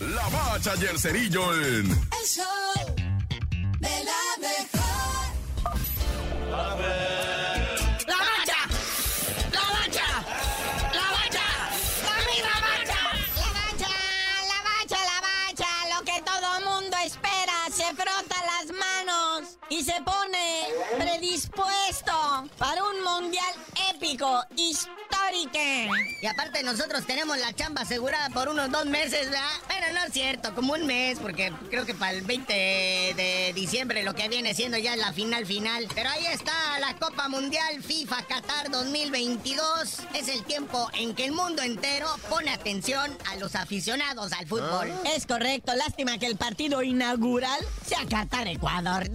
La Bacha y el Cerillo en... El show de la mejor. ¡La bacha! ¡La bacha! ¡La bacha! ¡La misma bacha! La bacha, la bacha, la bacha, lo que todo mundo espera, se frota las manos y se pone predispuesto para un mundial épico, histórico. Y aparte nosotros tenemos la chamba asegurada por unos dos meses, ¿verdad? Pero no es cierto, como un mes, porque creo que para el 20 de diciembre lo que viene siendo ya es la final final. Pero ahí está la Copa Mundial FIFA Qatar 2022. Es el tiempo en que el mundo entero pone atención a los aficionados al fútbol. Es correcto, lástima que el partido inaugural sea Qatar-Ecuador.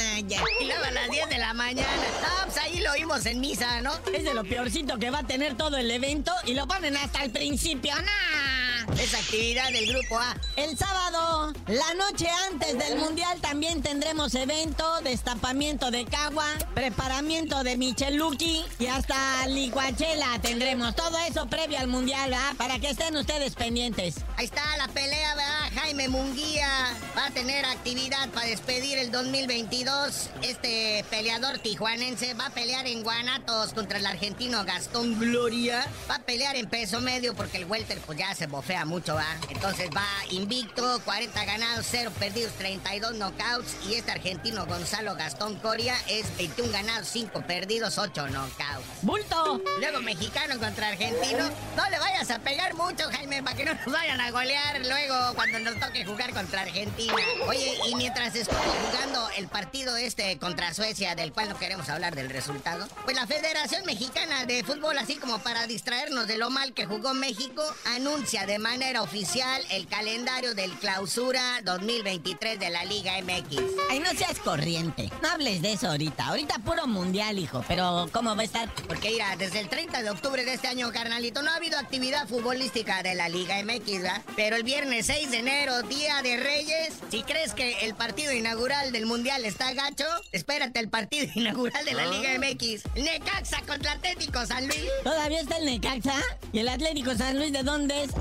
Y luego a las 10 de la mañana. Ah, pues ahí lo oímos en misa, ¿no? Es de lo peorcito que va a tener todo el evento y lo ponen hasta el principio. ¡Nah! Esa actividad del grupo A. El sábado, la noche antes del mundial, también tendremos evento, destapamiento de cagua, preparamiento de Micheluki y hasta licuachela tendremos. Todo eso previo al mundial, ¿verdad? Para que estén ustedes pendientes. Ahí está la pelea, ¿verdad? Jaime Munguía va a tener actividad para despedir el 2022. Este peleador tijuanense va a pelear en Guanatos contra el argentino Gastón Gloria. Va a pelear en peso medio porque el welter pues ya se bofea mucho, ¿va? Entonces va invicto, 40 ganados, 0 perdidos, 32 knockouts. Y este argentino Gonzalo Gastón Coria es 21 ganados, 5 perdidos, 8 knockouts. ¡Bulto! Luego mexicano contra argentino. No le vayas a pegar mucho, Jaime, para que no nos vayan a golear luego cuando nos toque jugar contra Argentina. Oye, y mientras estuvo jugando el partido este contra Suecia, del cual no queremos hablar del resultado, pues la Federación Mexicana de Fútbol, así como para distraernos de lo mal que jugó México, anuncia de manera oficial el calendario del clausura 2023 de la Liga MX. Ay, no seas corriente. No hables de eso ahorita. Ahorita puro mundial, hijo. Pero, ¿cómo va a estar? Porque mira, desde el 30 de octubre de este año, carnalito, no ha habido actividad futbolística de la Liga MX, ¿verdad? Pero el viernes 6 de enero, Día de Reyes, si crees que el partido inaugural del Mundial está gacho, espérate el partido inaugural de la Liga MX. Necaxa contra Atlético San Luis. ¿Todavía está el Necaxa? ¿Y el Atlético San Luis de dónde es?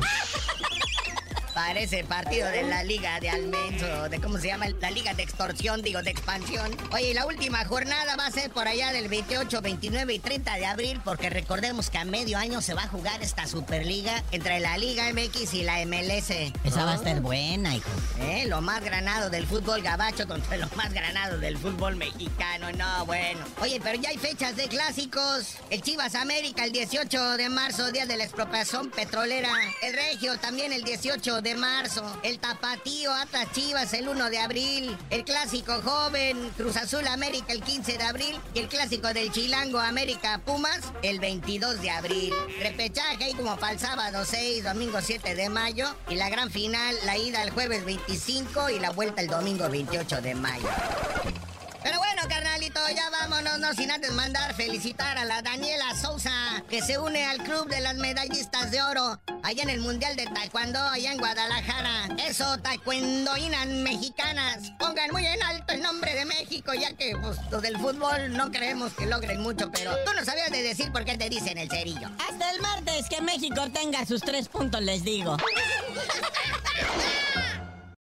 Parece partido de la Liga de Almenso, de cómo se llama, la Liga de Extorsión, digo, de expansión. Oye, y la última jornada va a ser por allá del 28, 29 y 30 de abril, porque recordemos que a medio año se va a jugar esta Superliga entre la Liga MX y la MLS. Esa va a estar buena, hijo. ¿Eh? Lo más granado del fútbol gabacho contra lo más granado del fútbol mexicano. No, bueno. Oye, pero ya hay fechas de clásicos. El Chivas América el 18 de marzo, día de la expropiación petrolera. El Regio también el 18 de marzo. El Tapatío Atlas Chivas el 1 de abril. El Clásico Joven Cruz Azul América el 15 de abril. Y el Clásico del Chilango América Pumas el 22 de abril. Repechaje ahí como para el sábado 6, domingo 7 de mayo. Y la gran final, la ida el jueves 25 y la vuelta el domingo 28 de mayo. Ya vámonos, no sin antes mandar felicitar a la Daniela Sousa, que se une al club de las medallistas de oro, allá en el Mundial de Taekwondo, allá en Guadalajara. Eso, taekwondoinas mexicanas. Pongan muy en alto el nombre de México, ya que pues, los del fútbol no creemos que logren mucho, pero tú no sabías de decir por qué te dicen el cerillo. Hasta el martes que México tenga sus tres puntos, les digo.